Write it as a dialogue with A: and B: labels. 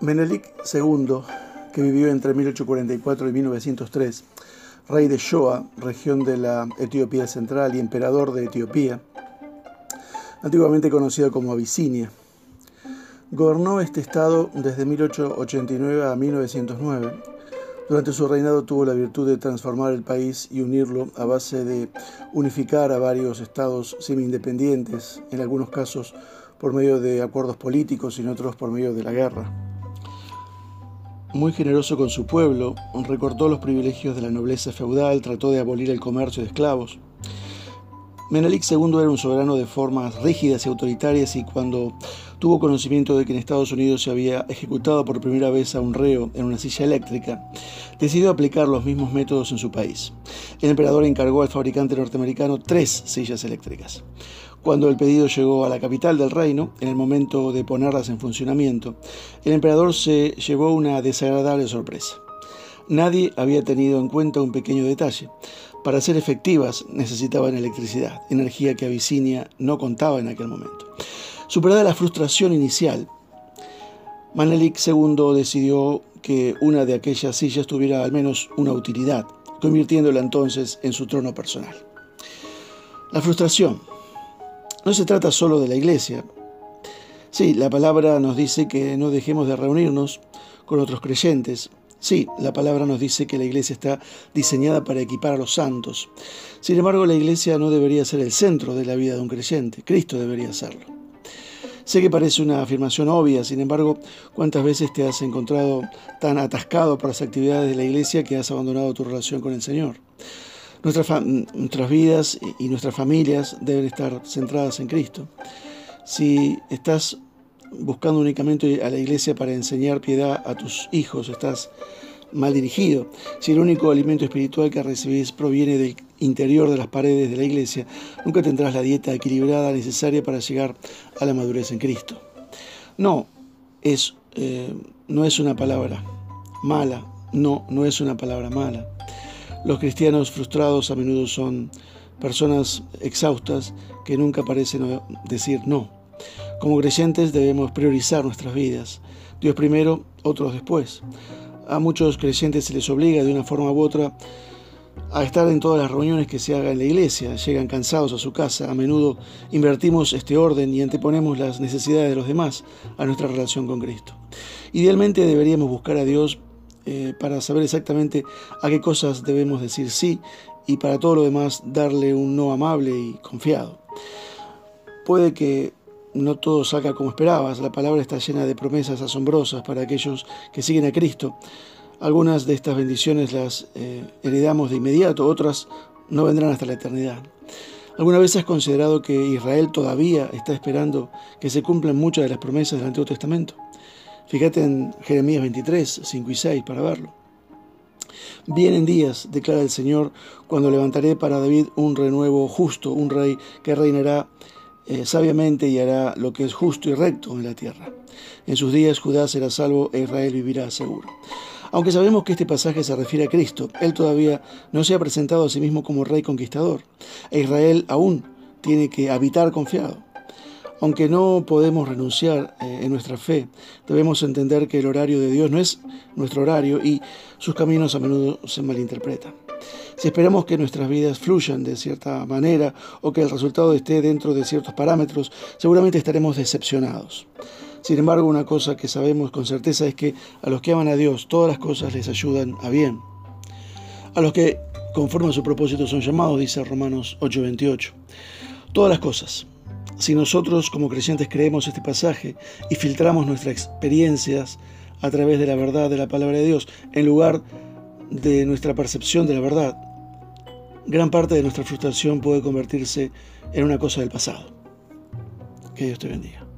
A: Menelik II, que vivió entre 1844 y 1903, rey de Shoa, región de la Etiopía central y emperador de Etiopía, antiguamente conocida como Abisinia. Gobernó este estado desde 1889 a 1909. Durante su reinado tuvo la virtud de transformar el país y unirlo a base de unificar a varios estados semi-independientes, en algunos casos por medio de acuerdos políticos y en otros por medio de la guerra muy generoso con su pueblo, recortó los privilegios de la nobleza feudal, trató de abolir el comercio de esclavos. Menelik II era un soberano de formas rígidas y autoritarias y cuando tuvo conocimiento de que en Estados Unidos se había ejecutado por primera vez a un reo en una silla eléctrica, decidió aplicar los mismos métodos en su país. El emperador encargó al fabricante norteamericano tres sillas eléctricas. Cuando el pedido llegó a la capital del reino, en el momento de ponerlas en funcionamiento, el emperador se llevó una desagradable sorpresa. Nadie había tenido en cuenta un pequeño detalle. Para ser efectivas necesitaban electricidad, energía que Abisinia no contaba en aquel momento. Superada la frustración inicial, Manelik II decidió que una de aquellas sillas tuviera al menos una utilidad, convirtiéndola entonces en su trono personal. La frustración, no se trata solo de la iglesia. Sí, la palabra nos dice que no dejemos de reunirnos con otros creyentes. Sí, la palabra nos dice que la iglesia está diseñada para equipar a los santos. Sin embargo, la iglesia no debería ser el centro de la vida de un creyente. Cristo debería serlo. Sé que parece una afirmación obvia, sin embargo, ¿cuántas veces te has encontrado tan atascado por las actividades de la iglesia que has abandonado tu relación con el Señor? Nuestras vidas y nuestras familias deben estar centradas en Cristo. Si estás buscando únicamente a la iglesia para enseñar piedad a tus hijos, estás mal dirigido. Si el único alimento espiritual que recibís proviene del interior de las paredes de la iglesia, nunca tendrás la dieta equilibrada necesaria para llegar a la madurez en Cristo. No, es, eh, no es una palabra mala, no, no es una palabra mala. Los cristianos frustrados a menudo son personas exhaustas que nunca parecen decir no. Como creyentes debemos priorizar nuestras vidas. Dios primero, otros después. A muchos creyentes se les obliga de una forma u otra a estar en todas las reuniones que se hagan en la iglesia. Llegan cansados a su casa. A menudo invertimos este orden y anteponemos las necesidades de los demás a nuestra relación con Cristo. Idealmente deberíamos buscar a Dios eh, para saber exactamente a qué cosas debemos decir sí y para todo lo demás darle un no amable y confiado. Puede que no todo salga como esperabas, la palabra está llena de promesas asombrosas para aquellos que siguen a Cristo. Algunas de estas bendiciones las eh, heredamos de inmediato, otras no vendrán hasta la eternidad. ¿Alguna vez has considerado que Israel todavía está esperando que se cumplan muchas de las promesas del Antiguo Testamento? Fíjate en Jeremías 23, 5 y 6 para verlo. Vienen días, declara el Señor, cuando levantaré para David un renuevo justo, un rey que reinará eh, sabiamente y hará lo que es justo y recto en la tierra. En sus días Judá será salvo e Israel vivirá seguro. Aunque sabemos que este pasaje se refiere a Cristo, Él todavía no se ha presentado a sí mismo como rey conquistador, e Israel aún tiene que habitar confiado. Aunque no podemos renunciar eh, en nuestra fe, debemos entender que el horario de Dios no es nuestro horario y sus caminos a menudo se malinterpretan. Si esperamos que nuestras vidas fluyan de cierta manera o que el resultado esté dentro de ciertos parámetros, seguramente estaremos decepcionados. Sin embargo, una cosa que sabemos con certeza es que a los que aman a Dios, todas las cosas les ayudan a bien. A los que, conforme a su propósito, son llamados, dice Romanos 8:28. Todas las cosas, si nosotros como creyentes creemos este pasaje y filtramos nuestras experiencias a través de la verdad de la palabra de Dios, en lugar de nuestra percepción de la verdad, gran parte de nuestra frustración puede convertirse en una cosa del pasado. Que Dios te bendiga.